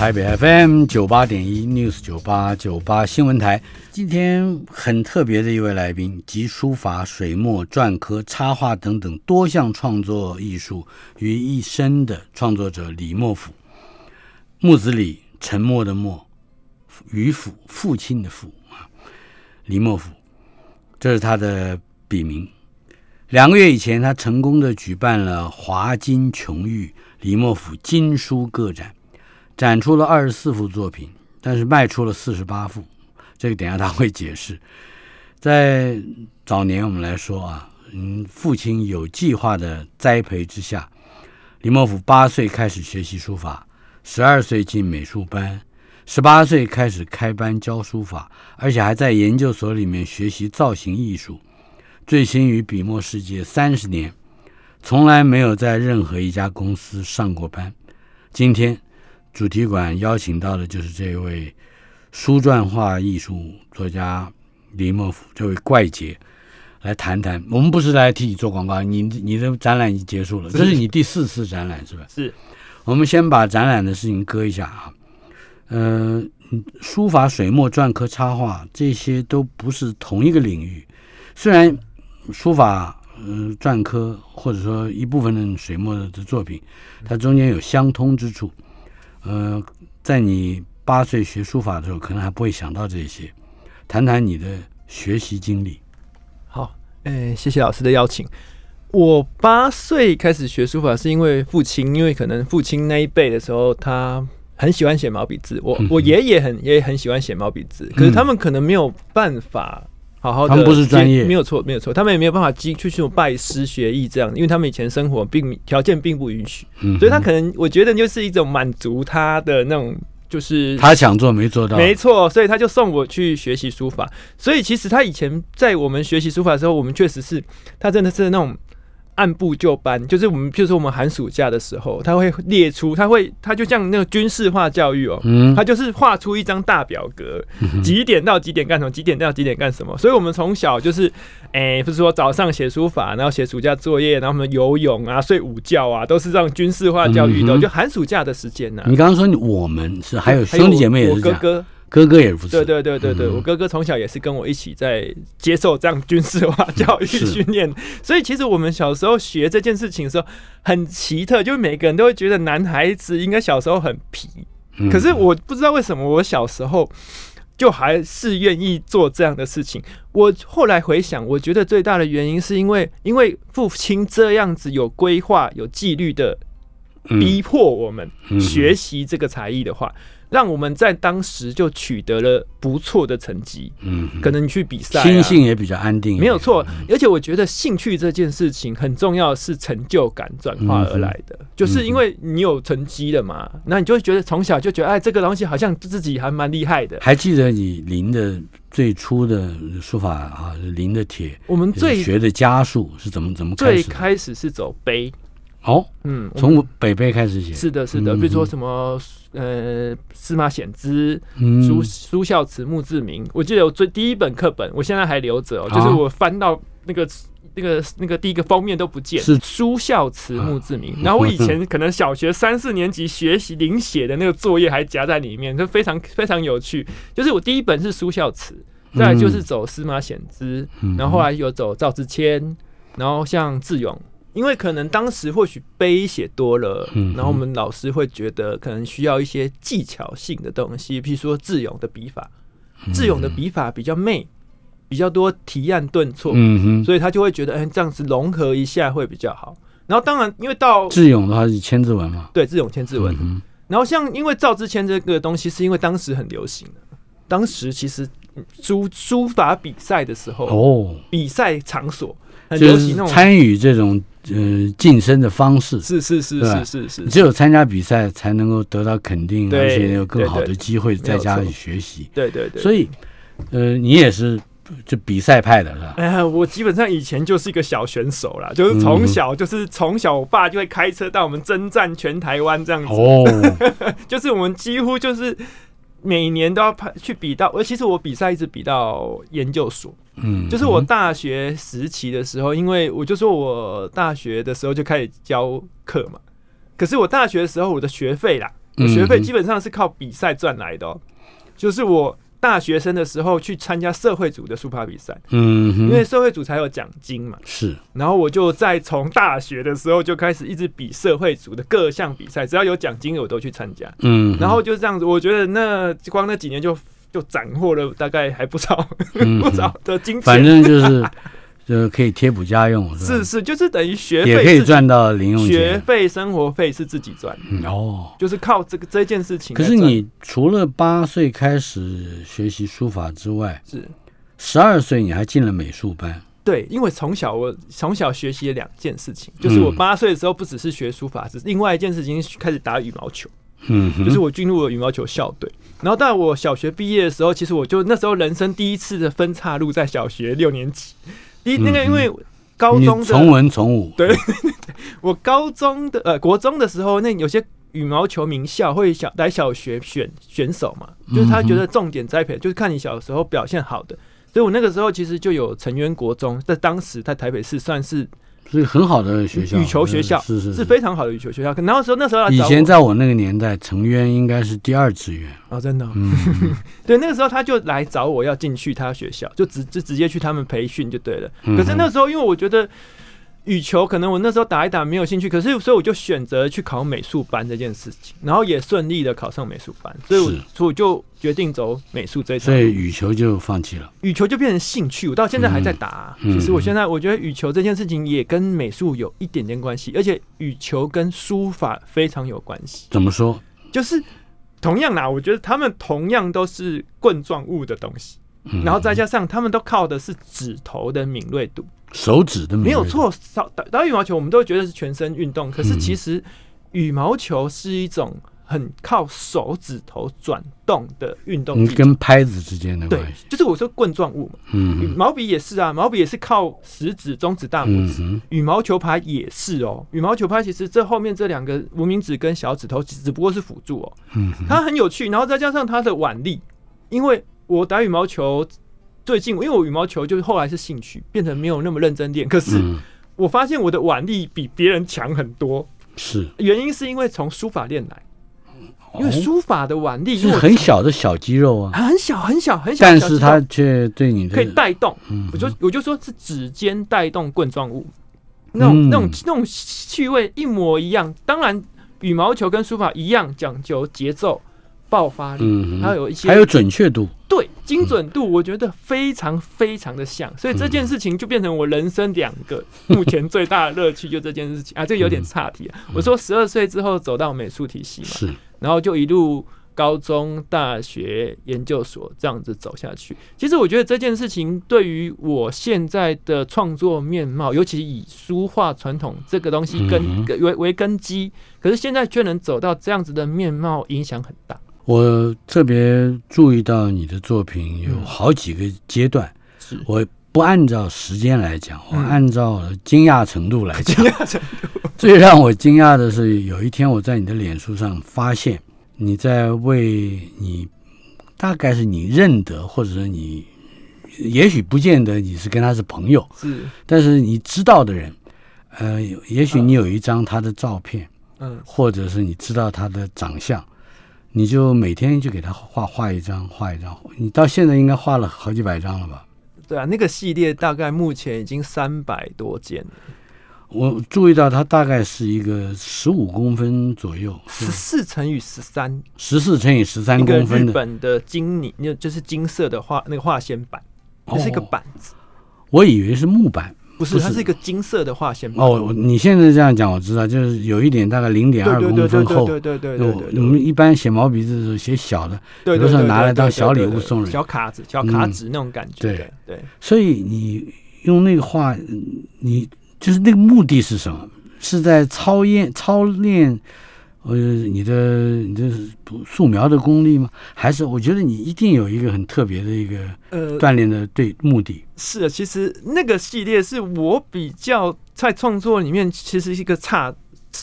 台北 FM 九八点一 News 九八九八新闻台，今天很特别的一位来宾，集书法、水墨、篆刻、插画等等多项创作艺术于一身的创作者李莫甫。木子李，沉默的默，于府，父亲的父啊，李莫甫，这是他的笔名。两个月以前，他成功的举办了华金琼玉李莫甫金书个展。展出了二十四幅作品，但是卖出了四十八幅，这个等下他会解释。在早年我们来说啊，嗯，父亲有计划的栽培之下，李莫甫八岁开始学习书法，十二岁进美术班，十八岁开始开班教书法，而且还在研究所里面学习造型艺术，醉心于笔墨世界三十年，从来没有在任何一家公司上过班。今天。主题馆邀请到的就是这位书篆画艺术作家李莫夫，这位怪杰来谈谈。我们不是来替你做广告，你你的展览已经结束了，这是你第四次展览是吧？是。我们先把展览的事情搁一下啊。呃，书法、水墨、篆刻、插画这些都不是同一个领域，虽然书法、嗯，篆刻或者说一部分的水墨的作品，它中间有相通之处。呃，在你八岁学书法的时候，可能还不会想到这些。谈谈你的学习经历。好，哎，谢谢老师的邀请。我八岁开始学书法，是因为父亲，因为可能父亲那一辈的时候，他很喜欢写毛笔字。我我爷爷很也很喜欢写毛笔字，可是他们可能没有办法。好好的，他们不是专业，没有错，没有错，他们也没有办法去去拜师学艺这样，因为他们以前生活并条件并不允许，所以他可能我觉得就是一种满足他的那种，就是他想做没做到，没错，所以他就送我去学习书法。所以其实他以前在我们学习书法的时候，我们确实是他真的是那种。按部就班，就是我们，譬如说我们寒暑假的时候，他会列出，他会，他就像那个军事化教育哦，他就是画出一张大表格，几点到几点干什么，几点到几点干什么。所以，我们从小就是，哎，不是说早上写书法，然后写暑假作业，然后我们游泳啊，睡午觉啊，都是这样军事化教育的。就寒暑假的时间呢，你刚刚说我们是还有兄弟姐妹也是哥哥。哥哥也不是。对对对对对，我哥哥从小也是跟我一起在接受这样军事化教育训练，所以其实我们小时候学这件事情的时候很奇特，就是每个人都会觉得男孩子应该小时候很皮，可是我不知道为什么我小时候就还是愿意做这样的事情。我后来回想，我觉得最大的原因是因为因为父亲这样子有规划、有纪律的逼迫我们学习这个才艺的话。让我们在当时就取得了不错的成绩，嗯，可能你去比赛，心性也比较安定，没有错。而且我觉得兴趣这件事情很重要，是成就感转化而来的，就是因为你有成绩了嘛，那你就会觉得从小就觉得，哎，这个东西好像自己还蛮厉害的。还记得你临的最初的书法啊，临的帖，我们最学的家数是怎么怎么开始？最开始是走碑。哦，嗯，从北碑开始写，是的，是的，比如说什么，呃，司马显之，苏苏孝慈墓志铭，我记得我最第一本课本，我现在还留着哦，就是我翻到那个那个那个第一个封面都不见，是苏孝慈墓志铭。然后我以前 可能小学三四年级学习临写的那个作业还夹在里面，就非常非常有趣。就是我第一本是苏孝慈，再就是走司马显之，然后后来有走赵之谦，然后像智勇。因为可能当时或许碑写多了，然后我们老师会觉得可能需要一些技巧性的东西，譬如说智勇的笔法，智勇的笔法比较媚，比较多提案顿挫，嗯，所以他就会觉得，哎，这样子融合一下会比较好。然后当然，因为到智勇的话是千字文嘛，对，智勇千字文。然后像因为赵之谦这个东西，是因为当时很流行的，当时其实书书法比赛的时候，哦，比赛场所。就是参与这种呃晋升的方式，是是是是是是，只有参加比赛才能够得到肯定，而且有更好的机会在家里学习。对对对。所以，呃，你也是就比赛派的是吧？哎呀，我基本上以前就是一个小选手啦，就是从小就是从小我爸就会开车带我们征战全台湾这样子，哦，就是我们几乎就是每年都要拍去比到，而其实我比赛一直比到研究所，嗯，就是我大学时期的时候，因为我就说我大学的时候就开始教课嘛，可是我大学的时候我的学费啦，我学费基本上是靠比赛赚来的哦、就是我大学生的时候去参加社会组的书法比赛，嗯哼，因为社会组才有奖金嘛，是然后我就在从大学的时候就开始一直比社会组的各项比赛，只要有奖金我都去参加。嗯，然后就这样子，我觉得那光那几年就就斩获了大概还不少、嗯不少的金钱。反正就是就是可以贴补家用，是？是是，就是等于学费也可以赚到零用钱。学费、生活费是自己赚，嗯哦，就是靠这个这件事情。可是你除了八岁开始学习书法之外，是十二岁你还进了美术班。对，因为从小我从小学习了两件事情，就是我嗯八岁的时候不只是学书法，只是另外一件事情开始打羽毛球。嗯，就是我进入了羽毛球校队。然后到我小学毕业的时候，其实我就那时候人生第一次的分岔路在小学六年级。第一那个因为高中从文从武，对 我高中的呃国中的时候，那有些羽毛球名校会小来小学选选手嘛，就是他觉得重点栽培就是看你小时候表现好的。所以我那个时候其实就有成员国中，在当时在台北市算是是很好的学校，羽球学校，是是是非常好的羽球学校。可然后时候那时候来以前在我那个年代，成渊应该是第二志愿。哦，真的哦、嗯，对，那个时候他就来找我要进去他学校，就直就直接去他们培训就对了。嗯可是那时候因为我觉得羽球可能我那时候打一打没有兴趣，可是所以我就选择去考美术班这件事情，然后也顺利的考上美术班，所以我所以我就决定走美术这一条所以。羽球就放弃了。羽球就变成兴趣，我到现在还在打啊、嗯其实我现在我觉得羽球这件事情也跟美术有一点点关系，而且羽球跟书法非常有关系。怎么说？就是同样啦，我觉得他们同样都是棍状物的东西，嗯然后再加上他们都靠的是指头的敏锐度，手指的没有，错。少打打羽毛球，我们都会觉得是全身运动，可是嗯其实羽毛球是一种很靠手指头转动的运动你。跟拍子之间的对关系。，就是我说棍状物嘛，嗯。毛笔也是啊，毛笔也是靠食指、中指、大拇指。嗯，羽毛球拍也是哦，羽毛球拍其实这后面这两个无名指跟小指头只只不过是辅助哦，嗯，它很有趣，然后再加上它的腕力，因为我打羽毛球最近，因为我羽毛球就是后来是兴趣，变成没有那么认真练，可是嗯。我发现我的腕力比别人强很多，是，原因是因为从书法练来，因为哦书法的腕力因是为很小的小肌肉啊，很小很小很小，但是它却对你的可以带动，嗯。我就我就说是指尖带动棍状物，那种、嗯。那种那种趣味一模一样。当然，羽毛球跟书法一样讲究节奏、爆发力，还有一些还有准确度。对精准度，我觉得非常非常的像。所以这件事情就变成我人生两个 目前最大的乐趣，就这件事情啊，这个有点岔题啊。我说十二岁之后走到美术体系嘛，是，然后就一路高中、大学、研究所这样子走下去。其实我觉得这件事情对于我现在的创作面貌，尤其以书画传统这个东西根嗯为为根基，可是现在却能走到这样子的面貌，影响很大。我特别注意到你的作品有好几个阶段，是。我不按照时间来讲，我嗯。按照惊讶程度来讲。惊讶程最让我惊讶的是，有一天我在你的脸书上发现你在为你大概是你认得，或者是你也许不见得你是跟他是朋友，是。但是你知道的人，呃，也许你有一张他的照片，嗯。或者是你知道他的长相，你就每天就给他画画一张，画一张。你到现在应该画了好几百张了吧？对啊，那个系列大概目前已经三百多件了，我注意到它大概是一个十五公分左右，十四乘以十三，十四乘以十三公分的。本的金泥，那就是金色的画那个画线板，这是一个哦板子，我以为是木板。不是，它是一个金色的画线板。哦，你现在这样讲，我知道，就是有一点大概零点二公分厚。对对对对对我对我们一般写毛笔字的时候写小的，对，有的时候拿来当小礼物送人小卡纸、小卡纸那种感觉。对对对，所以你用那个画，嗯你就是那个目的是什么？是在操练操练呃，你的你的素描的功力吗？还是我觉得你一定有一个很特别的一个呃，锻炼的对目的？是的，其实那个系列是我比较在创作里面，其实是一个差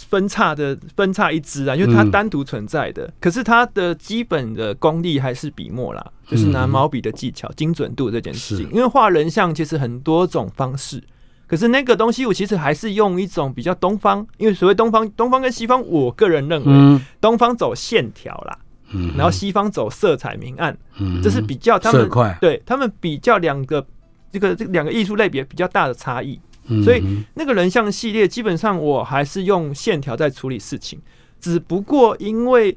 分叉的分叉一支啊，因为它嗯单独存在的，可是它的基本的功力还是笔墨啦，就是拿嗯毛笔的技巧、精准度这件事情。因为画人像其实很多种方式。可是那个东西，我其实还是用一种比较东方，因为所谓东方，东方跟西方，我个人认为，嗯。东方走线条啦，嗯，然后西方走色彩明暗，嗯这是比较他们，对他们比较两个这个这两个艺术类别比较大的差异。嗯所以那个人像系列，基本上我还是用线条在处理事情，只不过因为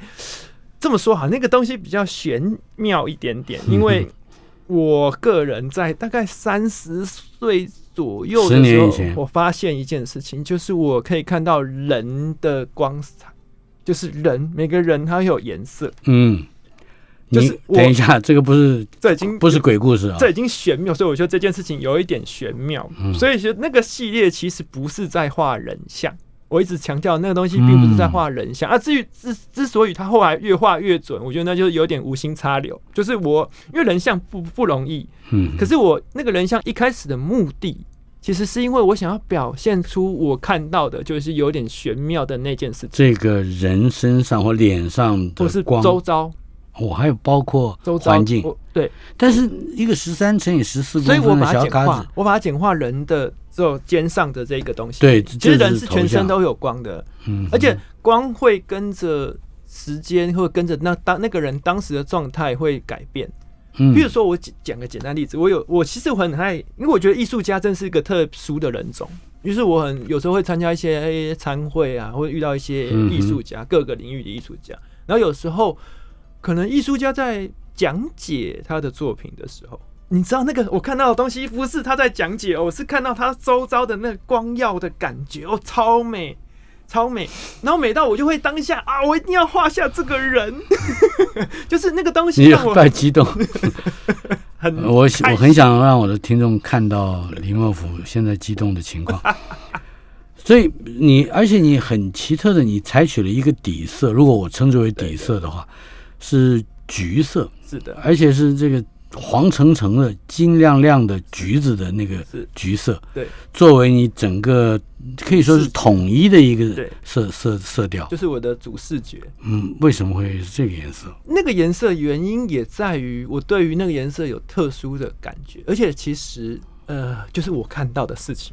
这么说哈，那个东西比较玄妙一点点，因为 我个人在大概三十岁左右的时候我发现一件事情，就是我可以看到人的光彩，就是人每个人他有颜色，嗯，就是我等一下，这个不是这已经不是鬼故事啊？这已经玄妙，所以我觉得这件事情有一点玄妙。嗯所以说那个系列其实不是在画人像，我一直强调那个东西并不是在画人像、啊。至于之之所以他后来越画越准，我觉得那就是有点无心插柳。就是我因为人像不不容易，嗯，可是我那个人像一开始的目的。其实是因为我想要表现出我看到的，就是有点玄妙的那件事情，这个人身上或脸上或是的光，周遭我、还有包括环境，对，但是一个十三乘以十四所以我公分的把它简化小卡子，，我把它简化人的只有肩上的这个东西。对，其实人是，全身都有光的，嗯，而且光会跟着时间，会跟着那当那个人当时的状态会改变。嗯，比如说，我讲讲个简单例子，我有我其实我很爱，因为我觉得艺术家真是一个特殊的人种。于是我很有时候会参加一些诶参会啊，或者遇到一些艺术家，各个领域的艺术家。然后有时候可能艺术家在讲解他的作品的时候，你知道那个我看到的东西不是他在讲解，我是看到他周遭的那个光耀的感觉，哦，超美。超美，然后美到我就会当下啊，我一定要画下这个人，就是那个东西你让我太激动，很我我很想让我的听众看到林莫府现在激动的情况。所以你，而且你很奇特的，你采取了一个底色，如果我称之为底色的话，是橘色，是的，而且是这个黄澄澄的、金亮亮的橘子的那个橘色，对，作为你整个可以说是统一的一个对。色色色调。就是我的主视觉。嗯，为什么会是这个颜色？那个颜色原因也在于我对于那个颜色有特殊的感觉，而且其实呃，就是我看到的事情，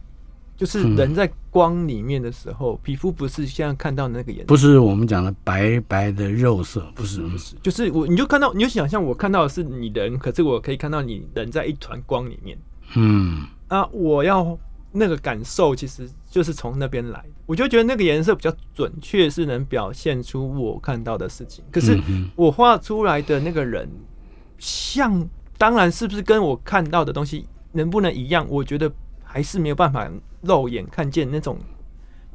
就是嗯。人在光里面的时候，皮肤不是现在看到的那个颜色，不是我们讲的白白的肉色，不是，不是，就是我你就看到，你就想象我看到的是你人，可是我可以看到你人在一团光里面。嗯。啊，我要那个感受其实就是从那边来的，我就觉得那个颜色比较准确，是能表现出我看到的事情，可是。我画出来的那个人像，当然是不是跟我看到的东西能不能一样？我觉得还是没有办法肉眼看见那种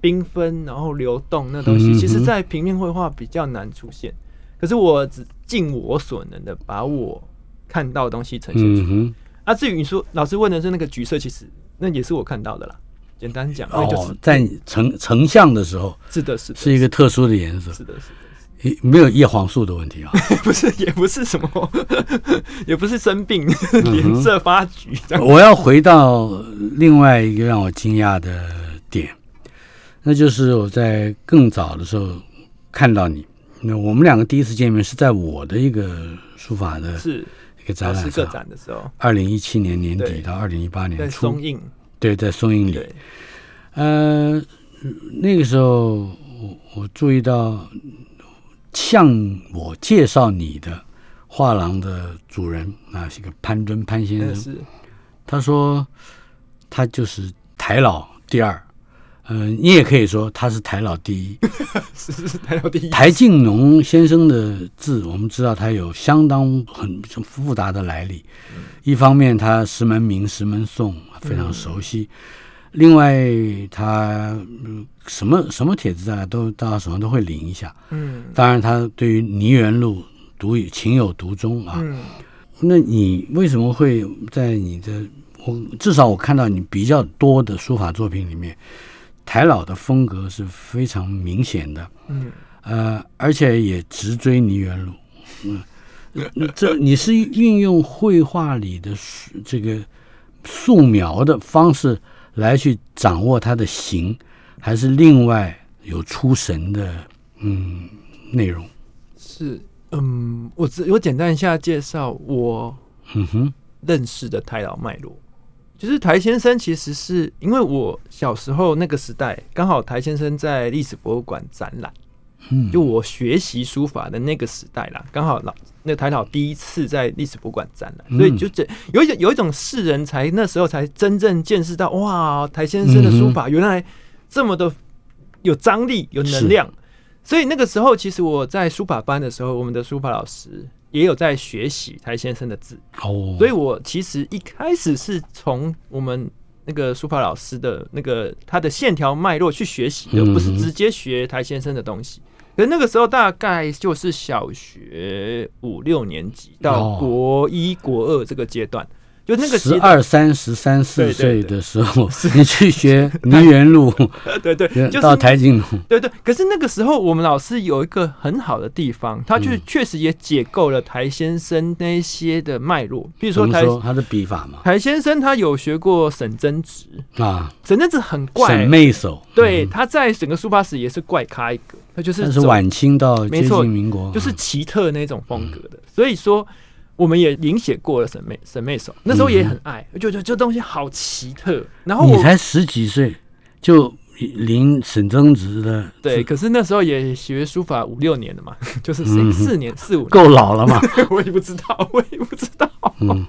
缤纷然后流动那东西，嗯其实在平面绘画比较难出现。可是我只尽我所能的把我看到的东西呈现出来。嗯，啊，至于你说老师问的是那个橘色，其实那也是我看到的啦。简单讲，那就是、哦，在你成成像的时候是的，是的，是一个特殊的颜色，是的，是没有叶黄素的问题啊。不是，也不是什么，也不是生病，嗯脸色发橘。我要回到另外一个让我惊讶的点，那就是我在更早的时候看到你。那我们两个第一次见面是在我的一个书法的是一个展览上，展的时候，二零一七年年底到二零一八年初松，印，对，在松印里。呃，那个时候我我注意到，向我介绍你的画廊的主人啊，是个潘敦潘先生，是。他说他就是台老第二，嗯、你也可以说他是台老第一。是是台老第一，台静农先生的字，我们知道他有相当很复杂的来历。一方面，他石门铭、石门颂非常熟悉；另外，他嗯什么什么帖子大家都大家手上都会领一下。嗯当然，他对于泥园路独有情有独钟啊。嗯，那你为什么会在你的我至少我看到你比较多的书法作品里面，台老的风格是非常明显的。嗯呃，而且也直追泥园路，嗯，那这你是运用绘画里的这个素描的方式来去掌握它的形，还是另外有出神的嗯内容？是，嗯，我只我简单一下介绍我嗯哼，认识的台老脉络。就是台先生，其实是因为我小时候那个时代，刚好台先生在历史博物馆展览，嗯，就我学习书法的那个时代啦，刚好老那台老第一次在历史博物馆展览，所以就这有一种有一种世人才那时候才真正见识到，哇，台先生的书法原来这么的有张力、有能量。所以那个时候，其实我在书法班的时候，我们的书法老师也有在学习台先生的字。哦，所以我其实一开始是从我们那个书法老师的那个他的线条脉络去学习的，嗯不是直接学台先生的东西。可那个时候大概就是小学五六年级到哦国一、国二这个阶段，就那个十，二三、十三四对对岁的时候，你去学泥园路，对 对，就是到台静路，对对，可是那个时候我们老师有一个很好的地方，他嗯。就确实也解构了台先生那些的脉络，比如怎说？台他的笔法嘛？台先生他有学过沈真直，啊，沈真直很怪。沈，媚手，对，嗯。他在整个书法史也是怪咖一个，他就是是晚清到接近民国，就是奇特那种风格嗯的，所以说我们也临写过了沈妹沈妹手，那时候也很爱，我就觉得这东西好奇特。然后嗯你才十几岁就临沈曾直的，对，可是那时候也学书法五六年了嘛，就是四嗯四年四五年，够老了嘛？我也不知道，我也不知道。嗯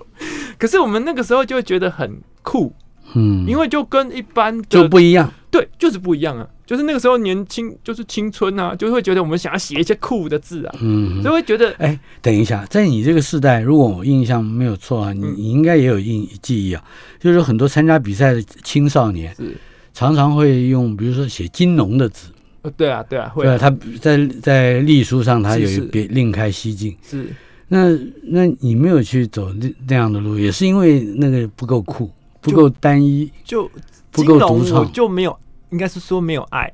可是我们那个时候就会觉得很酷，嗯，因为就跟一般的就不一样。对，就是不一样啊。就是那个时候年轻，就是青春啊，就会觉得我们想要写一些酷的字啊，嗯。就会觉得哎，等一下，在你这个时代，如果我印象没有错啊，你嗯。你应该也有印记忆啊，就是很多参加比赛的青少年是，常常会用，比如说写金农的字，呃对啊，对啊，会对？啊他在在隶书上他有一别另开蹊径。是。那那你没有去走那那样的路，也是因为那个不够酷，不够单一，就不够独创我就没有，应该是说没有爱。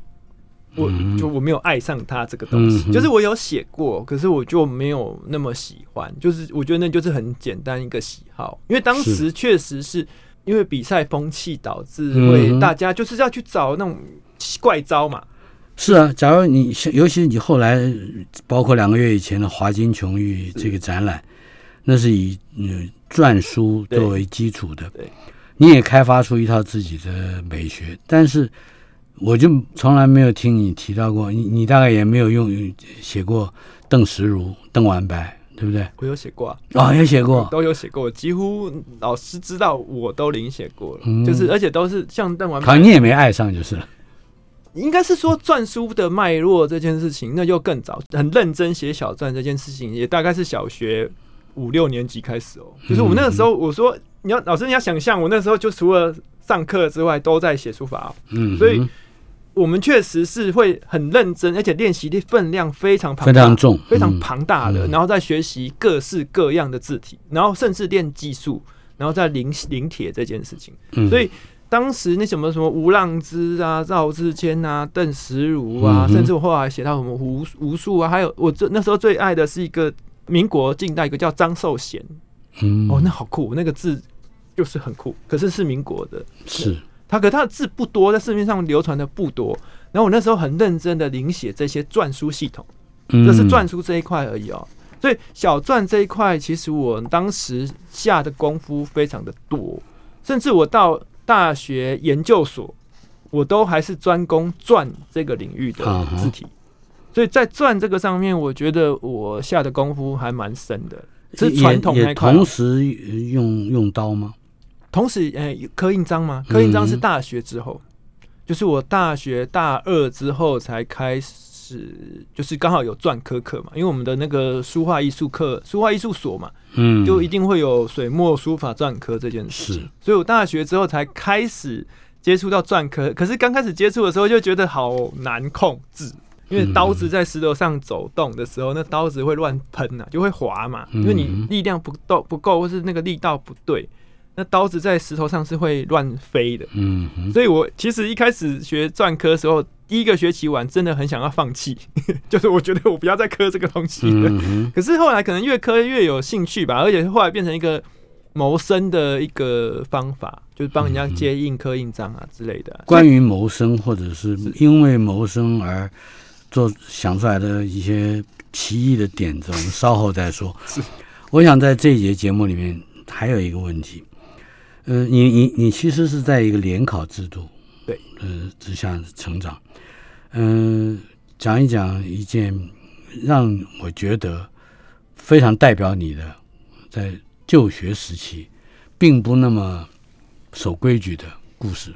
我嗯。就我没有爱上他这个东西，嗯就是我有写过，可是我就没有那么喜欢。就是我觉得那就是很简单一个喜好，因为当时确实是因为比赛风气导致嗯会大家就是要去找那种怪招嘛，是啊，假如你尤其是你后来，包括两个月以前的华金琼玉这个展览，那是以嗯篆书作为基础的，对，你也开发出一套自己的美学，但是我就从来没有听你提到过，你你大概也没有用写过邓石如、邓完白，对不对？我有写过、啊，哦，也写过，都有写过，几乎老师知道我都临写过了，嗯就是而且都是像邓完白好像你也没爱上就是了。应该是说篆书的脉络这件事情，那就更早，很认真写小篆这件事情，也大概是小学五六年级开始哦。就是我那个时候，我说你要老师你要想象，我那时候就除了上课之外，都在写书法哦。嗯，所以我们确实是会很认真，而且练习的分量非常庞大，非常重，非常嗯庞大的，嗯然后再学习各式各样的字体，然后甚至练技术，然后再临临帖这件事情。嗯。所以当时那什么什么吴浪之啊、赵志谦啊、邓石如啊，嗯甚至我后来写到什么吴吴数啊，还有我这那时候最爱的是一个民国近代一个叫张寿贤，嗯。哦，那好酷，那个字就是很酷，可是是民国的，是他可他的字不多，在市面上流传的不多。然后我那时候很认真的临写这些篆书系统。这是嗯篆书这一块而已哦。所以小篆这一块，其实我当时下的功夫非常的多，甚至我到大学研究所，我都还是专攻篆这个领域的字体。所以在篆这个上面，我觉得我下的功夫还蛮深的。是传统那块哦同时用用刀吗？同时，呃，刻印章吗？刻印章是嗯大学之后，就是我大学大二之后才开始，就是刚好有篆刻课嘛，因为我们的那个书画艺术课、书画艺术所嘛，嗯，就一定会有水墨书法篆刻这件事情，所以我大学之后才开始接触到篆刻。可是刚开始接触的时候就觉得好难控制，因为刀子在石头上走动的时候，那刀子会乱喷呐，就会滑嘛，因为你嗯力量不够不够，或是那个力道不对，那刀子在石头上是会乱飞的。嗯哼所以我其实一开始学篆刻的时候，第一个学期完，真的很想要放弃，就是我觉得我不要再刻这个东西了。嗯，可是后来可能越刻越有兴趣吧，而且后来变成一个谋生的一个方法，就是帮人家接印刻印章啊之类的。关于谋生或者是因为谋生而做想出来的一些奇异的点子，我们稍后再说。是，我想在这一节节目里面还有一个问题，呃，你你你其实是在一个联考制度对。呃之下成长，嗯、讲一讲一件让我觉得非常代表你的在就学时期并不那么守规矩的故事。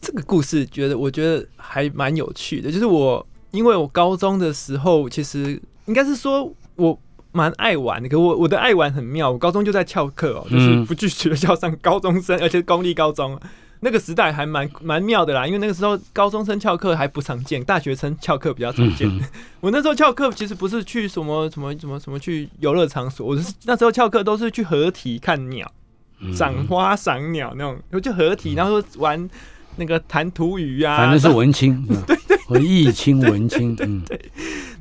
这个故事觉得我觉得还蛮有趣的，就是我因为我高中的时候，其实应该是说我蛮爱玩的，可我我的爱玩很妙，我高中就在翘课哦，就是嗯不去学校上高中生，而且公立高中。那个时代还蛮蛮妙的啦，因为那个时候高中生翘课还不常见，大学生翘课比较常见。嗯 我那时候翘课其实不是去什么什么什么什么去游乐场所，我是那时候翘课都是去合体看鸟。嗯赏花赏鸟那种，我就合体，然后玩那个弹涂鱼啊，反正是文青，对对，文艺青文青，嗯，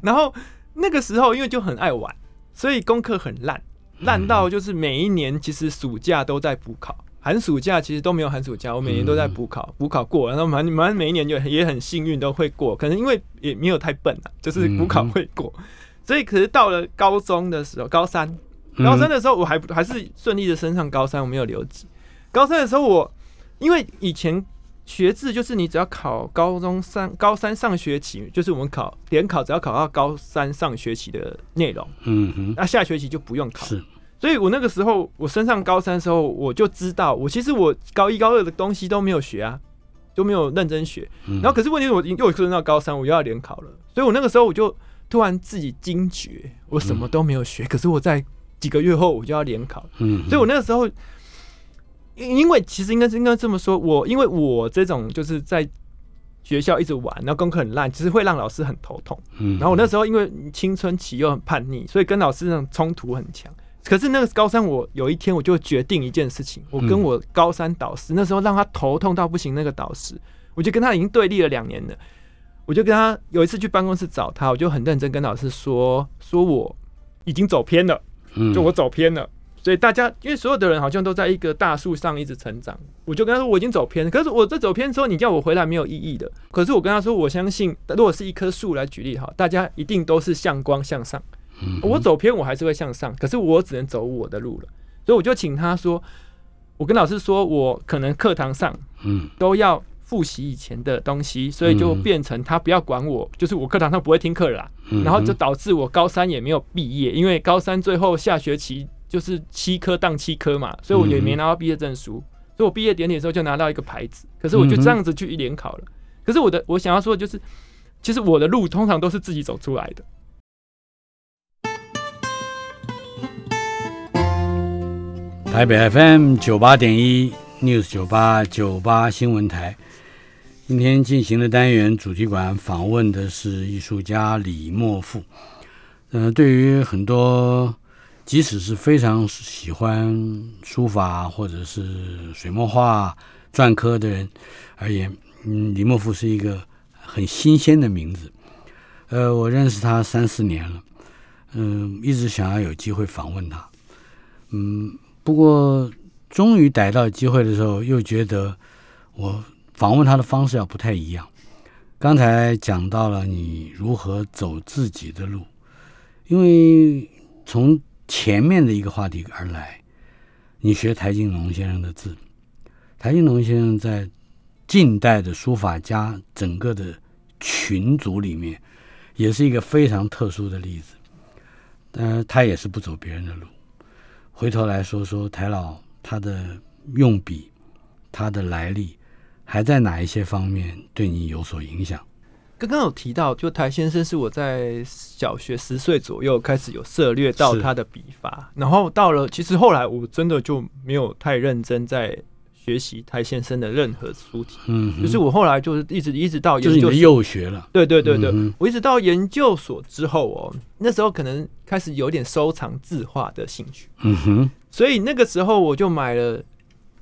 然后那个时候因为就很爱玩，所以功课很烂，烂到就是每一年其实暑假都在补考，寒暑假其实都没有寒暑假，我每年都在补考，补考过，然后蛮蛮每一年就也很幸运都会过，可能因为也没有太笨啊，就是补考会过，所以可是到了高中的时候，高三高三的时候，我还还是顺利的升上高三，我没有留级。高三的时候我，因为以前学制就是你只要考高中上高三上学期，就是我们考联考，只要考到高三上学期的内容，嗯哼，那下学期就不用考。是，所以我那个时候我升上高三的时候，我就知道我其实我高一高二的东西都没有学啊，都没有认真学。嗯。然后可是问题是我又升到高三，我又要联考了，所以我那个时候我就突然自己惊觉，我什么都没有学，可是我在几个月后我就要联考，嗯，所以我那个时候，因因为其实应该是应该这么说，我因为我这种就是在学校一直玩，然后功课很烂，其实会让老师很头痛。嗯，然后我那时候因为青春期又很叛逆，所以跟老师那种冲突很强。可是那个高三，我有一天我就决定一件事情，我跟嗯我高三导师、那时候让他头痛到不行，那个导师，我就跟他已经对立了两年了。我就跟他有一次去办公室找他，我就很认真跟老师说，说我已经走偏了。嗯就我走偏了。所以大家，因为所有的人好像都在一个大树上一直成长，我就跟他说我已经走偏了。可是我这走偏之后，你叫我回来没有意义的。可是我跟他说，我相信，如果是一棵树来举例哈，大家一定都是向光向上。嗯我走偏，我还是会向上，可是我只能走我的路了。所以我就请他说，我跟老师说，我可能课堂上嗯都要复习以前的东西，所以就嗯变成他不要管我，就是我课堂上不会听课了啦。嗯然后就导致我高三也没有毕业，因为高三最后下学期就是七科当七科嘛，所以我也没拿到毕业证书。所以我毕业典礼的时候就拿到一个牌子，可是我就这样子去联考了。可是我的我想要说的就是，其实我的路通常都是自己走出来的。台北 FM 九八点一 News 九八九八新闻台，今天进行的单元主题馆访问的是艺术家李莫富。呃，对于很多即使是非常喜欢书法或者是水墨画、篆刻的人而言，嗯，李莫富是一个很新鲜的名字。呃，我认识他三四年了，嗯、一直想要有机会访问他，嗯。不过，终于逮到机会的时候，又觉得我访问他的方式要不太一样。刚才讲到了你如何走自己的路，因为从前面的一个话题而来，你学台金农先生的字。台金农先生在近代的书法家整个的群组里面，也是一个非常特殊的例子。呃，他也是不走别人的路。回头来说说台老他的用笔，他的来历，还在哪一些方面对你有所影响？刚刚有提到，就台先生是我在小学十岁左右开始有涉略到他的笔法，然后到了其实后来我真的就没有太认真在学习台先生的任何书体，嗯，就是我后来就是一直一直到就是你的幼学了。对对对对，嗯我一直到研究所之后哦，那时候可能开始有点收藏字画的兴趣，嗯哼，所以那个时候我就买了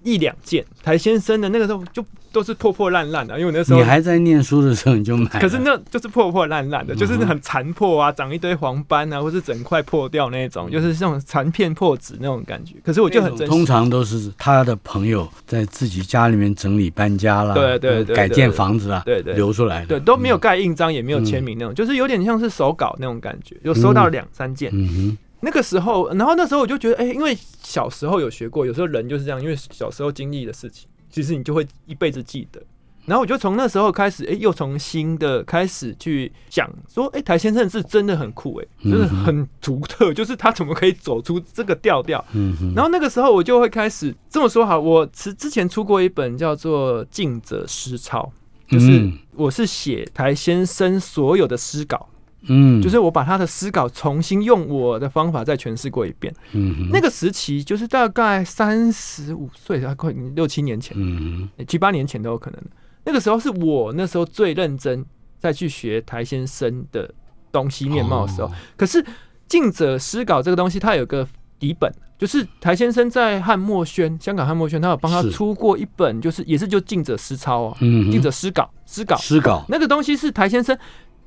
一两件。台先生的那个时候就都是破破烂烂的，因为我那时候你还在念书的时候你就买，可是那就是破破烂烂的，就是很残破啊，长一堆黄斑啊，或是整块破掉那种，就是那种残片破纸那种感觉。可是我就很珍惜。通常都是他的朋友在自己家里面整理搬家啦，对对对改建房子啊，对对留出来的，对，都没有盖印章，也没有签名那种，就是有点像是手稿那种感觉，就收到两三件。嗯哼，那个时候，然后那时候我就觉得，哎、因为小时候有学过，有时候人就是这样，因为小时候经历的事情，其实你就会一辈子记得。然后我就从那时候开始，哎、又从新的开始去想说，哎、台先生是真的很酷、哎，真的很独特，就是他怎么可以走出这个调调。嗯哼，然后那个时候我就会开始这么说哈，我之之前出过一本叫做《静者诗抄》，就是嗯我是写台先生所有的诗稿，嗯，就是我把他的诗稿重新用我的方法再诠释过一遍。嗯，那个时期就是大概三十五岁，大概六七年前、嗯七八年前都有可能。那个时候是我那时候最认真再去学台先生的东西面貌的时候。哦。可是静者诗稿这个东西，它有个底本，就是台先生在汉墨轩，香港汉墨轩，他有帮他出过一本，就是也是就静者诗抄哦，嗯哼，静者诗稿，诗稿诗稿，那个东西是台先生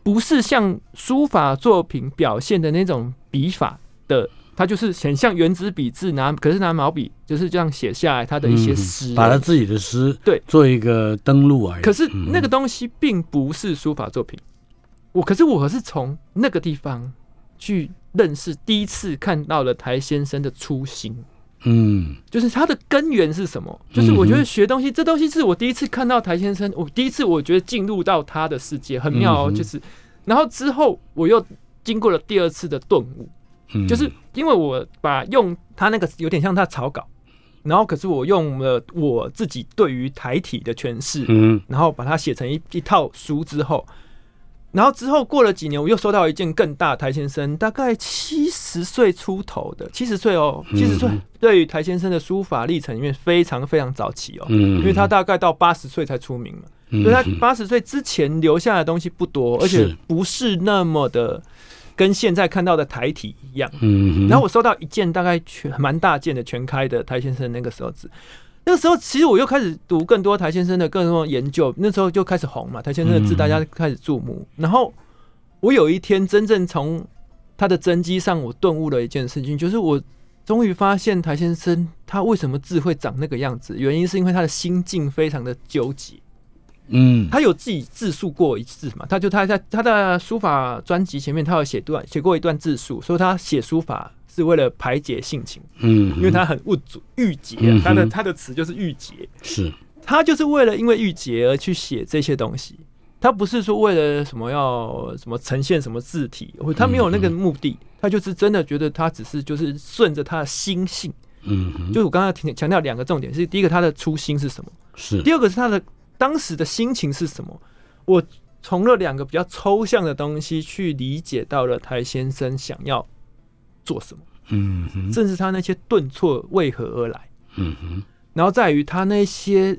不是像书法作品表现的那种笔法的，它就是很像原子笔字拿，可是拿毛笔就是这样写下来他的一些嗯诗把他自己的诗对做一个登录而已。可是嗯那个东西并不是书法作品，我可是我是从那个地方去认识，第一次看到了台先生的初心。嗯。就是它的根源是什么？就是我觉得学东西，这东西是我第一次看到台先生，我第一次我觉得进入到他的世界，很妙哦。嗯就是，然后之后我又经过了第二次的顿悟，嗯，就是因为我把用他那个有点像他草稿，然后可是我用了我自己对于台体的诠释，嗯然后把它写成一一套书之后，然后之后过了几年，我又收到一件更大台先生，大概七十岁出头的，七十岁哦，七十岁嗯，对于台先生的书法历程里面非常非常早期哦，嗯，因为他大概到八十岁才出名嘛，嗯。所以他八十岁之前留下的东西不多，而且不是那么的跟现在看到的台体一样。嗯，然后我收到一件大概全蛮大件的全开的台先生那个时候字，那个时候其实我又开始读更多台先生的更多研究，那时候就开始红嘛，台先生的字嗯大家开始注目。然后我有一天真正从他的真迹上，我顿悟了一件事情，就是我终于发现台先生他为什么字会长那个样子，原因是因为他的心境非常的纠结。嗯他有自己自述过一次嘛，他就他在他的书法专辑前面，他有写段写过一段自述，说他写书法是为了排解性情，嗯，因为他很物主郁结嗯哼，他的他的词就是郁结，是。他就是为了因为郁结而去写这些东西，他不是说为了什么要什么呈现什么字体，或他没有那个目的，他就是真的觉得他只是就是顺着他的心性，嗯就是我刚刚强强调两个重点，是第一个他的初心是什么。是。第二个是他的当时的心情是什么。我从了两个比较抽象的东西去理解到了台先生想要做什么，嗯哼。正是他那些顿挫为何而来，嗯哼。然后在于他那些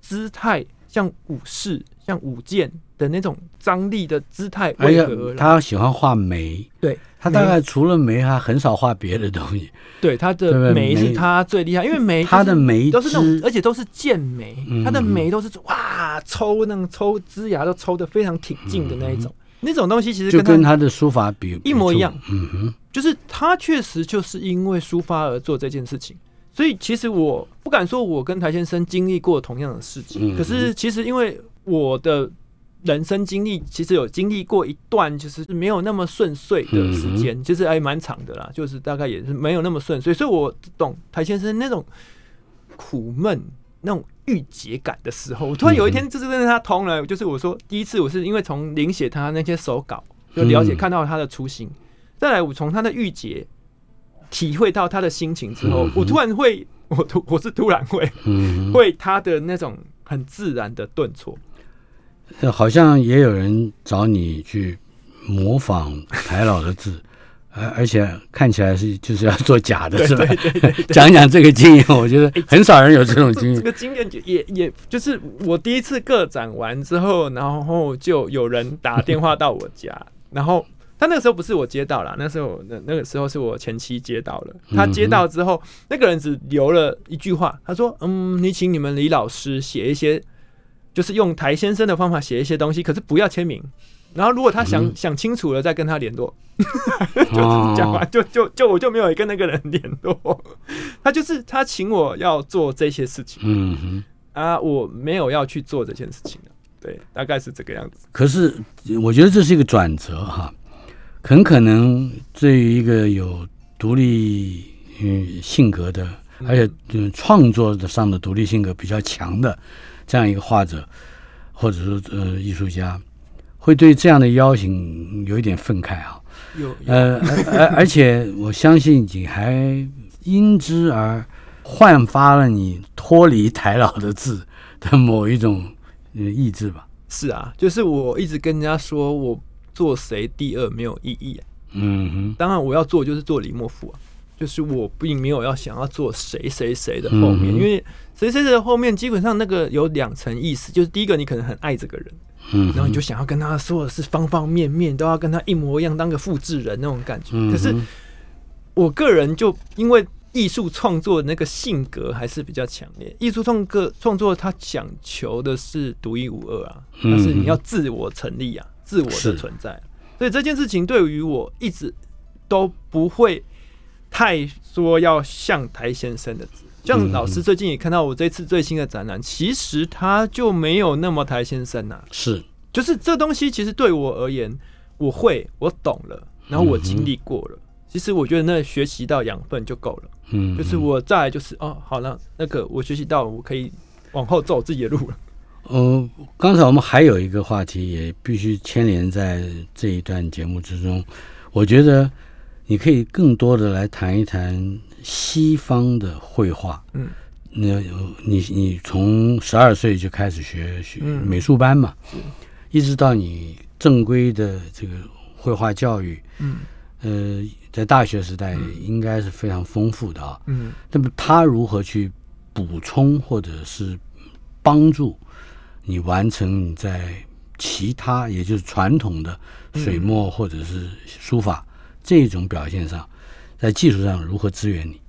姿态，像武士、像舞剑的那种张力的姿态为何而来。他喜欢画眉，对。他大概除了眉，他很少画别的东西。对，他的眉是他最厉害，因为眉他的眉都是那种，而且都是剑眉，嗯。他的眉都是哇抽那种抽枝芽都抽的非常挺劲的那一种，那种东西其实嗯就跟他的书法比一模一样。嗯哼，就是他确实就是因为抒发而做这件事情，所以其实我不敢说我跟台先生经历过同样的事情，嗯可是其实因为我的人生经历，其实有经历过一段就是没有那么顺遂的时间，其实还蛮长的啦，就是大概也是没有那么顺遂，所以我懂台先生那种苦闷。那种郁结感的时候，我突然有一天就是跟他通了，就是我说第一次我是因为从临写他那些手稿，就了解嗯。看到他的初心，再来我从他的御姐体会到他的心情之后嗯，我突然会，我突我是突然会嗯会他的那种很自然的顿挫，好像也有人找你去模仿台老的字。而而且看起来是就是要做假的，是吧？讲讲这个经验，我觉得很少人有这种经验这验。个经验也也就是我第一次个展完之后，然后就有人打电话到我家，然后他那个时候不是我接到了，那时候那那个时候是我前妻接到了。他接到之后，那个人只留了一句话，他说：“嗯，你请你们李老师写一些，就是用台先生的方法写一些东西，可是不要签名。然后如果他想、嗯想清楚了，再跟他联络。”就哦讲完就就就我就没有跟那个人联络。他就是他请我要做这些事情嗯哼。啊，我没有要去做这件事情的。对，大概是这个样子。可是我觉得这是一个转折哈，很可能对于一个有独立嗯性格的，而且嗯创作的上的独立性格比较强的这样一个画者，或者说呃艺术家，会对这样的邀请有一点愤慨啊。有有呃，而而而且我相信你还因之而焕发了你脱离台老的字的某一种呃意志吧。是啊，就是我一直跟人家说我做谁第二没有意义、啊。嗯哼。当然我要做就是做李莫夫啊，就是我并没有要想要做谁谁谁的后面，嗯因为谁谁谁的后面基本上那个有两层意思，就是第一个你可能很爱这个人，嗯，然后你就想要跟他说的是方方面面都要跟他一模一样，当个复制人那种感觉。嗯可是我个人就因为艺术创作的那个性格还是比较强烈，艺术创个创作它讲求的是独一无二啊，嗯但是你要自我成立啊，自我的存在啊、所以这件事情对于我一直都不会太说要像台先生的。像老师最近也看到我这次最新的展览，其实他就没有那么台先生呐、啊，是就是这东西其实对我而言，我会，我懂了，然后我经历过了。其实我觉得那学习到养分就够了。嗯，就是我再来就是哦，好了，那个我学习到，我可以往后走自己的路了。呃，刚才我们还有一个话题也必须牵连在这一段节目之中，我觉得你可以更多的来谈一谈西方的绘画。嗯，那你你从十二岁就开始学学嗯。美术班嘛，一直到你正规的这个绘画教育，嗯。呃，在大学时代应该是非常丰富的啊。嗯。那么他如何去补充或者是帮助你完成你在其他也就是传统的水墨或者是书法这种表现上，在技术上如何支援你？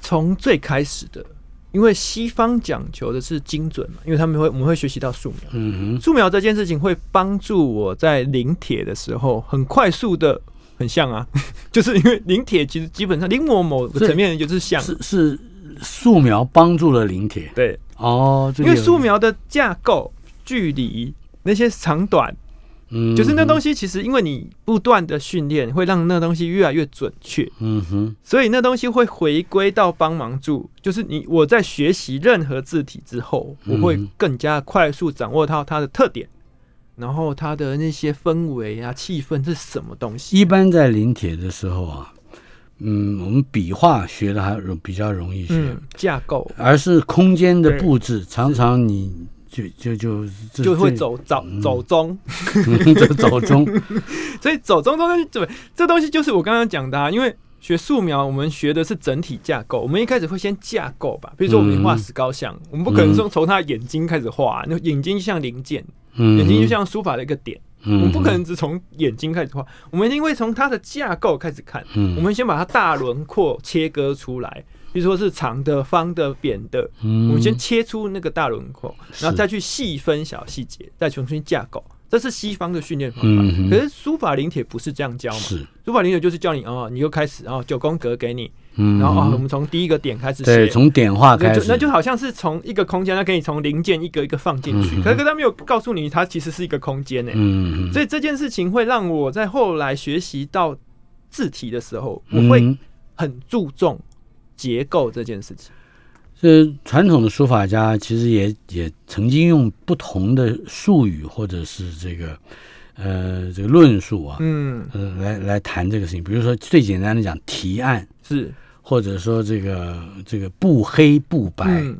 从最开始的，因为西方讲求的是精准嘛，因为他们会我们会学习到素描，嗯素描这件事情会帮助我在临帖的时候很快速的。很像啊，就是因为临帖其实基本上临摹某个层面就是像哼，，是是素描帮助了临帖对，哦，因为素描的架构、距离那些长短，嗯就是那东西，其实因为你不断的训练，会让那东西越来越准确，嗯哼，所以那东西会回归到帮忙住，就是你我在学习任何字体之后，我会嗯更加快速掌握到它的特点，然后它的那些氛围啊、气氛是什么东西。一般在临帖的时候啊，嗯，我们笔画学的还容比较容易学，嗯，架构。而是空间的布置，常常你就就就这就会走走走中，走走中，所以走中中对这东西就是我刚刚讲的、啊，因为学素描，我们学的是整体架构。我们一开始会先架构吧，比如说我们画石膏像，我们不可能说从他眼睛开始画，那眼睛就像零件，嗯，眼睛就像书法的一个点，我嗯，们不可能只从眼睛开始画，我们一定会从它的架构开始看。嗯，我们先把它大轮廓切割出来，比如说是长的、方的、扁的，嗯，我们先切出那个大轮廓，然后再去细分小细节，再重新架构。这是西方的训练方法。嗯可是书法临帖不是这样教嘛？是，书法临帖就是教你哦，你又开始哦，九宫格给你，嗯，然后哦，我们从第一个点开始对，写。从点画开始，那就好像是从一个空间，它可以从零件一个一个放进去，嗯。可是他没有告诉你，它其实是一个空间呢。嗯，所以这件事情会让我在后来学习到字体的时候，我会嗯很注重结构这件事情。这传统的书法家其实也也曾经用不同的术语或者是这个呃这个论述啊，嗯，呃来来谈这个事情，比如说最简单的讲提案，是，或者说这个这个不黑不白，嗯，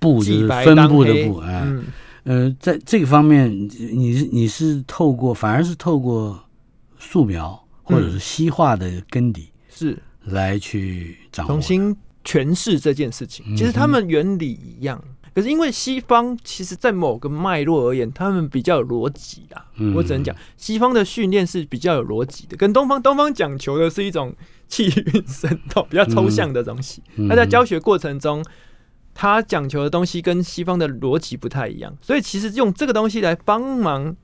布就是分布的布，哎，嗯，呃，在这个方面，你你是透过反而是透过素描或者是西画的根底是。来去掌握，重新诠释这件事情。其实他们原理一样，可是因为西方其实在某个脉络而言，他们比较有逻辑啦。嗯。我只能讲，西方的训练是比较有逻辑的，跟东方东方讲求的是一种气韵生动、比较抽象的东西。嗯那在教学过程中，他讲求的东西跟西方的逻辑不太一样，所以其实用这个东西来帮忙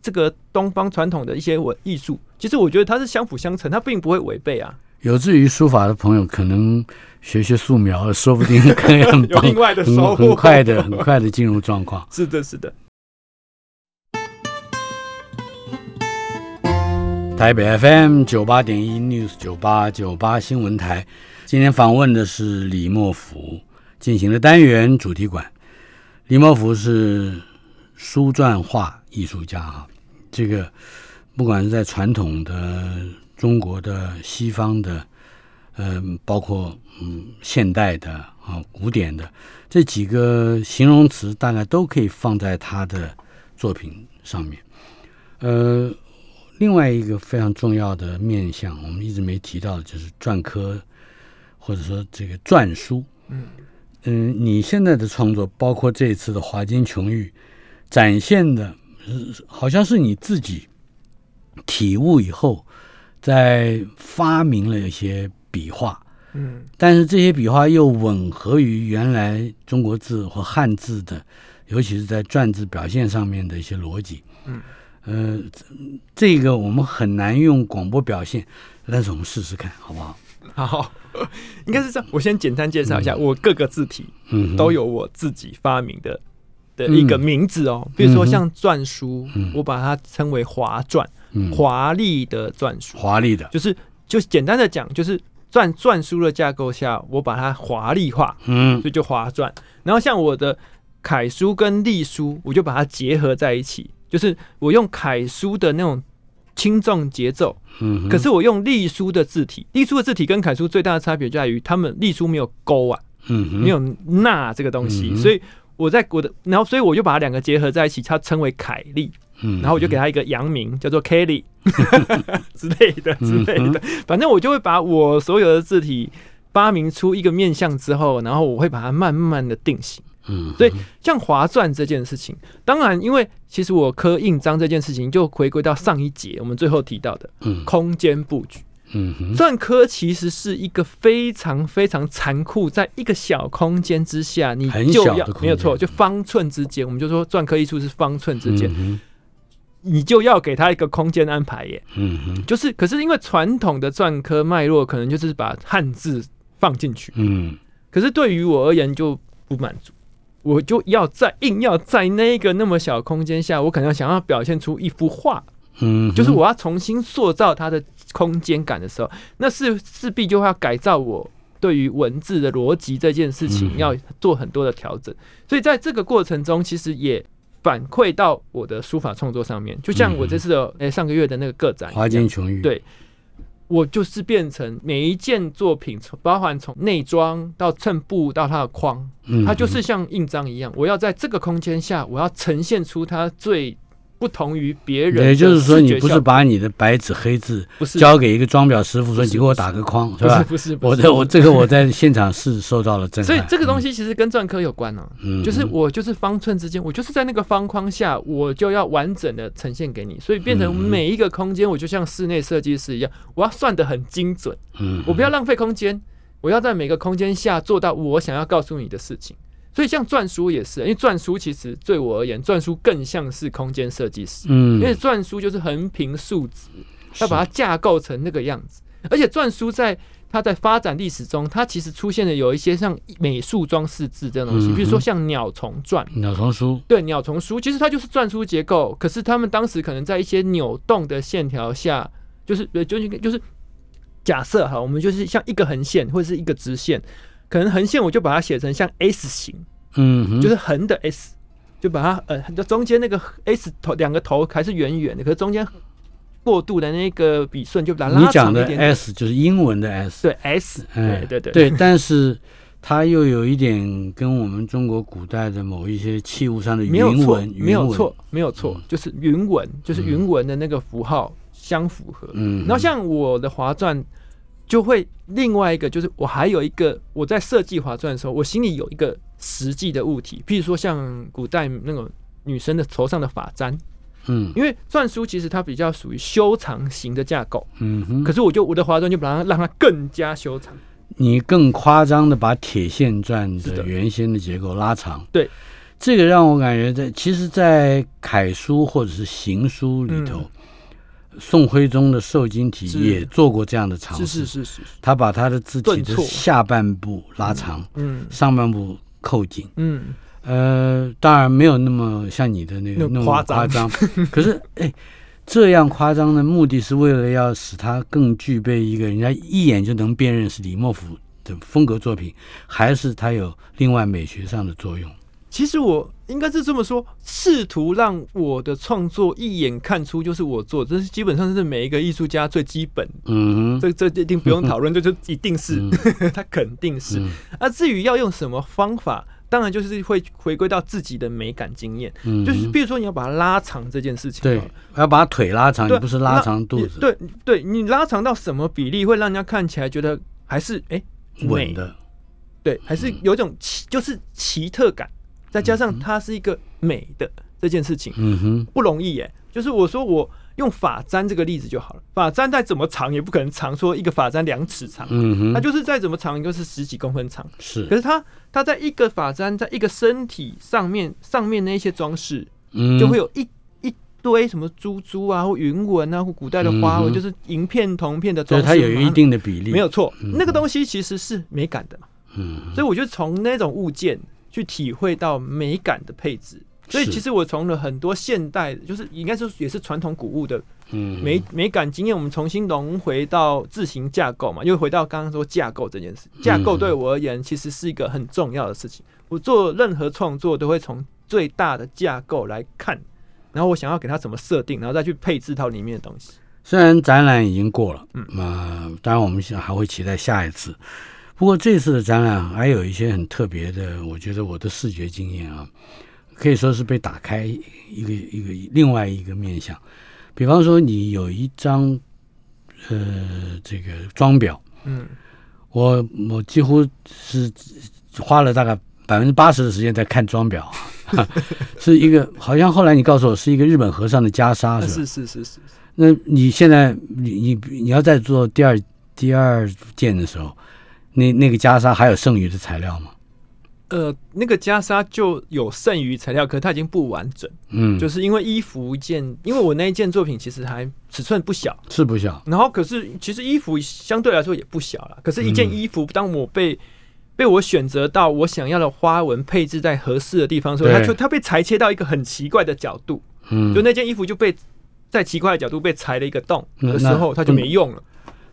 这个东方传统的一些文艺术，其实我觉得它是相辅相成，它并不会违背啊。有志于书法的朋友，可能学学素描，说不定可以很，有另外的很收获很快的、很快的进入状况。是的，是的。台北 FM 九八点一 News 九八九八新闻台，今天访问的是李莫福，进行的单元主题馆。李莫福是书篆画艺术家啊，这个不管是在传统的中国的、西方的，嗯、包括嗯现代的啊、古典的这几个形容词，大概都可以放在他的作品上面。呃，另外一个非常重要的面向，我们一直没提到的，就是篆刻，或者说这个篆书。嗯嗯，你现在的创作，包括这一次的《华金琼玉》，展现的，呃好像是你自己体悟以后，在发明了一些笔画，嗯但是这些笔画又吻合于原来中国字或汉字的，尤其是在篆字表现上面的一些逻辑。嗯，呃，这个我们很难用广播表现，但是我们试试看，好不好？好，应该是这样。我先简单介绍一下，我各个字体嗯，都有我自己发明的的一个名字哦。比如说像篆书，嗯我把它称为华篆，嗯华丽的篆书，华丽的，就是就简单的讲，就是篆篆书的架构下，我把它华丽化，嗯所以就华篆。然后像我的楷书跟隶书，我就把它结合在一起，就是我用楷书的那种轻重节奏，嗯，可是我用隶书的字体，隶书的字体跟楷书最大的差别就在于，他们隶书没有勾啊，嗯，没有捺这个东西，嗯所以我在我的，然后所以我就把它两个结合在一起，它称为楷隶，嗯，然后我就给它一个洋名叫做 Kelly 之类的之类嗯的，反正我就会把我所有的字体发明出一个面相之后，然后我会把它慢慢的定型。嗯，所以像划篆这件事情，当然，因为其实我刻印章这件事情，就回归到上一节我们最后提到的嗯。空间布局。嗯哼，篆刻其实是一个非常非常残酷，在一个小空间之下，你就要没有错，就方寸之间，我们就说篆刻艺术是方寸之间，嗯你就要给他一个空间安排耶。嗯哼，就是，可是因为传统的篆刻脉络，可能就是把汉字放进去，嗯。可是对于我而言就不满足，我就要在硬要在那个那么小空间下，我可能想要表现出一幅画，嗯，就是我要重新塑造它的空间感的时候，那是势必就会要改造我对于文字的逻辑这件事情嗯。要做很多的调整，所以在这个过程中，其实也反馈到我的书法创作上面，就像我这次的诶、上个月的那个个展华金琼玉，对我就是变成每一件作品，从包含从内装到衬布到它的框，它就是像印章一样，我要在这个空间下，我要呈现出它最不同于别人也就是说，你不是把你的白纸黑字不是。交给一个装裱师傅说你给我打个框，是不是吧？不是不是。我的我这个我在现场是受到了震撼，所以这个东西其实跟篆刻有关呢、嗯，嗯就是我就是方寸之间，我就是在那个方框下，我就要完整的呈现给你，所以变成嗯每一个空间，我就像室内设计师一样，我要算的很精准，嗯，我不要浪费空间，我要在每个空间下做到我想要告诉你的事情。所以像篆书也是，因为篆书其实对我而言，篆书更像是空间设计师，嗯，因为篆书就是横平竖直，要把它它架构成那个样子。而且篆书在它在发展历史中，它其实出现了有一些像美术装饰字这种东西，嗯比如说像鸟虫篆。鸟虫书，对鸟虫书，其实它就是篆书结构，可是他们当时可能在一些扭动的线条下，就是呃，就是就是假设哈，我们就是像一个横线或者是一个直线，可能横线我就把它写成像 S 型，嗯，就是横的 S，就把它呃，就中间那个 S 头两个头还是圆圆的，可是中间过渡的那个笔顺就把它拉你讲的长一点点。S 就是英文的 S，对 S，哎对对对。对，但是它又有一点跟我们中国古代的某一些器物上的没有错云纹，，没有错，，没有错嗯，就是云纹，就是嗯。云纹的那个符号相符合。嗯，然后像我的划篆，就会另外一个就是我还有一个我在设计划篆的时候，我心里有一个实际的物体，譬如说像古代那种女生的头上的发簪，嗯。因为篆书其实它比较属于修长型的架构，嗯。哼，可是我就我的华篆就把它让它更加修长。你更夸张的把铁线篆的的。原先的结构拉长，对，这个让我感觉在其实，在楷书或者是行书里头，宋徽宗的瘦金体也做过这样的尝是试，是是是，他把他的字体的下半部拉长，嗯上半部扣紧。嗯，呃，当然没有那么像你的那个那么夸夸张。张，可是哎，这样夸张的目的是为了要使他更具备一个人家一眼就能辨认是李莫府的风格作品，还是它有另外美学上的作用？其实我应该是这么说，试图让我的创作一眼看出就是我做，这是基本上是每一个艺术家最基本的，嗯，这这一定不用讨论，这就一定是嗯，他肯定是。嗯。啊，至于要用什么方法，当然就是会回归到自己的美感经验，嗯，就是比如说你要把它拉长这件事情，对，要把腿拉长，不是拉长肚子，对对，你拉长到什么比例会让人家看起来觉得还是哎、美。稳的，对，还是有一种奇就是奇特感，再加上它是一个美的这件事情嗯哼，不容易耶。就是我说我用发簪这个例子就好了，发簪再怎么长也不可能长说一个发簪两尺长，嗯哼，它就是再怎么长就是十几公分长。是。可是，它它在一个发簪在一个身体上面上面那一些装饰，嗯。就会有一一堆什么珠珠啊或云纹啊或古代的花纹，嗯就是银片铜片的就是装饰，它有一定的比例，没有，错，嗯。那个东西其实是美感的嘛。嗯。所以我就从那种物件去体会到美感的配置。所以其实我从了很多现代，就是应该说也是传统古物的嗯，美美感经验，我们重新融回到自行架构嘛，又回到刚刚说架构这件事。架构对我而言其实是一个很重要的事情。我做任何创作都会从最大的架构来看，然后我想要给它怎么设定，然后再去配置到里面的东西。虽然展览已经过了，嗯啊、当然我们现在还会期待下一次。不过这次的展览还有一些很特别的，我觉得我的视觉经验啊，可以说是被打开一个一个另外一个面向。比方说，你有一张呃这个装裱，嗯，我我几乎是花了大概百分之八十的时间在看装裱，是一个好像后来你告诉我是一个日本和尚的袈裟，是吧？是是是是，那你现在你你你要再做第二第二件的时候，那那个袈裟还有剩余的材料吗？呃，那个袈裟就有剩余材料，可是它已经不完整。嗯，就是因为衣服一件，因为我那一件作品其实还尺寸不小，是不小，然后可是其实衣服相对来说也不小了。可是，一件嗯衣服当我被被我选择到我想要的花纹配置在合适的地方的时候，它就它被裁切到一个很奇怪的角度，嗯就，那件衣服就被在奇怪的角度被裁了一个洞的时候，它就没用了。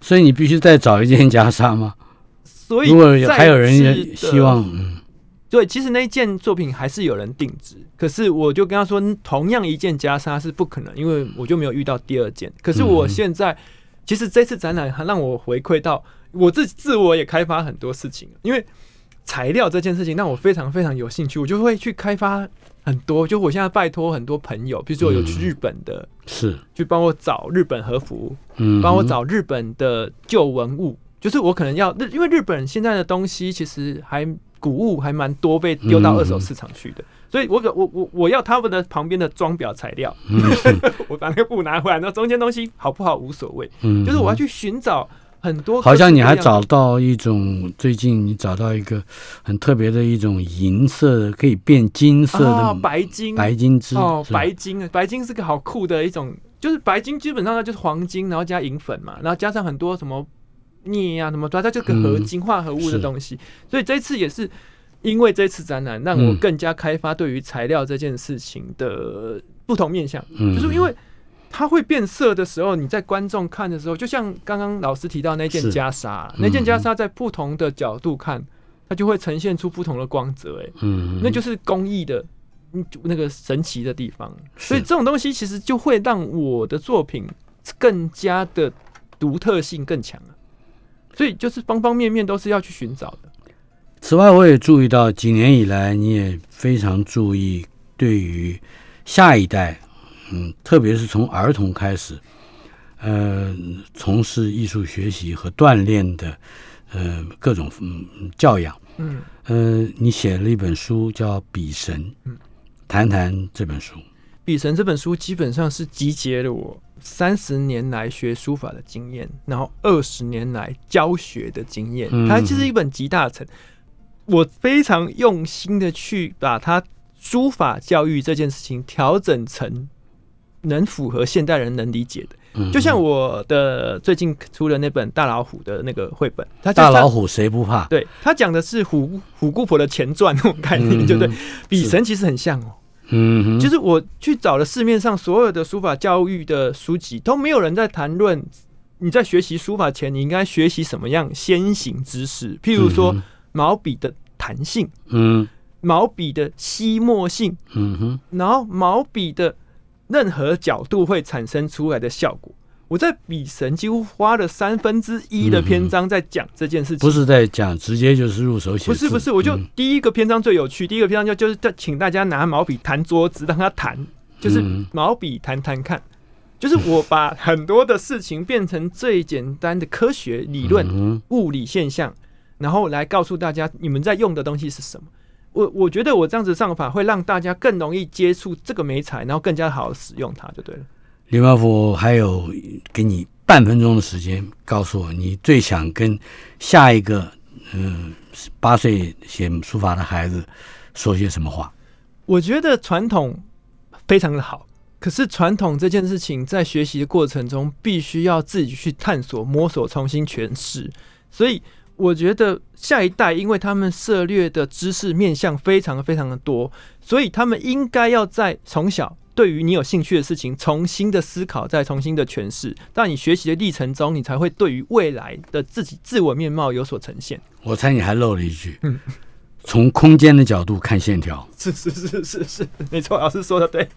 所以你必须再找一件袈裟吗？所以如果有还有人也希望，嗯。对，其实那一件作品还是有人定制，可是我就跟他说，同样一件袈裟是不可能，因为我就没有遇到第二件。可是我嗯。现在，其实这次展览还让我回馈到我自自我也开发很多事情，因为材料这件事情让我非常非常有兴趣，我就会去开发很多。就我现在拜托很多朋友，比如说有去嗯。日本的，是，去帮我找日本和服，嗯，帮我找日本的旧文物，就是我可能要日，因为日本现在的东西其实还古物还蛮多被丢到二手市场去的，所以我可我我我要他们的旁边的装裱材料，嗯，我把那个布拿回来，那中间东西好不好无所谓，嗯，就是我要去寻找很多，好像你还找到一种，最近你找到一个很特别的一种银色的，可以变金色的、啊白金。白金之哦白金啊，白金是个好酷的一种，就是白金基本上它就是黄金，然后加银粉嘛，然后加上很多什么镍啊什么，它它就个合金化合物的东西，所以这次也是因为这次展览让我嗯更加开发对于材料这件事情的不同面向，嗯就是因为。它会变色的时候，你在观众看的时候，就像刚刚老师提到那件袈裟，嗯那件袈裟在不同的角度看，它就会呈现出不同的光泽。哎，嗯，那就是工艺的嗯那个神奇的地方。所以这种东西其实就会让我的作品更加的独特性更强啊。所以就是方方面面都是要去寻找的。此外，我也注意到几年以来，你也非常注意对于下一代，嗯，特别是从儿童开始，呃，从事艺术学习和锻炼的，呃，各种嗯教养，嗯，呃，你写了一本书叫《笔神》，嗯，谈谈这本书。《笔神》这本书基本上是集结了我三十年来学书法的经验，然后二十年来教学的经验。嗯它其实一本集大成，我非常用心的去把它书法教育这件事情调整成能符合现代人能理解的。嗯就像我的最近出的那本大老虎的那个绘本，它就它大老虎谁不怕？对他讲的是虎虎姑婆的前传那种概念，对不对嗯？笔神其实很像哦。嗯哼，就是我去找了市面上所有的书法教育的书籍，都没有人在谈论你在学习书法前，你应该学习什么样先行知识。譬如说嗯毛笔的弹性、嗯毛笔的吸墨性，嗯哼，然后毛笔的任何角度会产生出来的效果。我在笔神几乎花了三分之一的篇章在讲这件事情，不是在讲，直接就是入手写。不是不是，我就嗯第一个篇章最有趣，第一个篇章就就是在请大家拿毛笔弹桌子，让他弹，就是嗯毛笔弹弹看，就是我把很多的事情变成最简单的科学理论、嗯物理现象，然后来告诉大家你们在用的东西是什么。我我觉得我这样子上法会让大家更容易接触这个美材，然后更加好使用它，就对了。李茂福还有给你半分钟的时间，告诉我你最想跟下一个嗯八岁写书法的孩子说些什么话？我觉得传统非常的好，可是传统这件事情在学习的过程中，必须要自己去探索、摸索、重新诠释。所以我觉得下一代，因为他们涉猎的知识面向非常非常的多，所以他们应该要在从小。对于你有兴趣的事情，重新的思考，再重新的诠释，在你学习的历程中，你才会对于未来的自己自我面貌有所呈现。我猜你还漏了一句，嗯从空间的角度看线条。是是是是是，没错，老师说的对。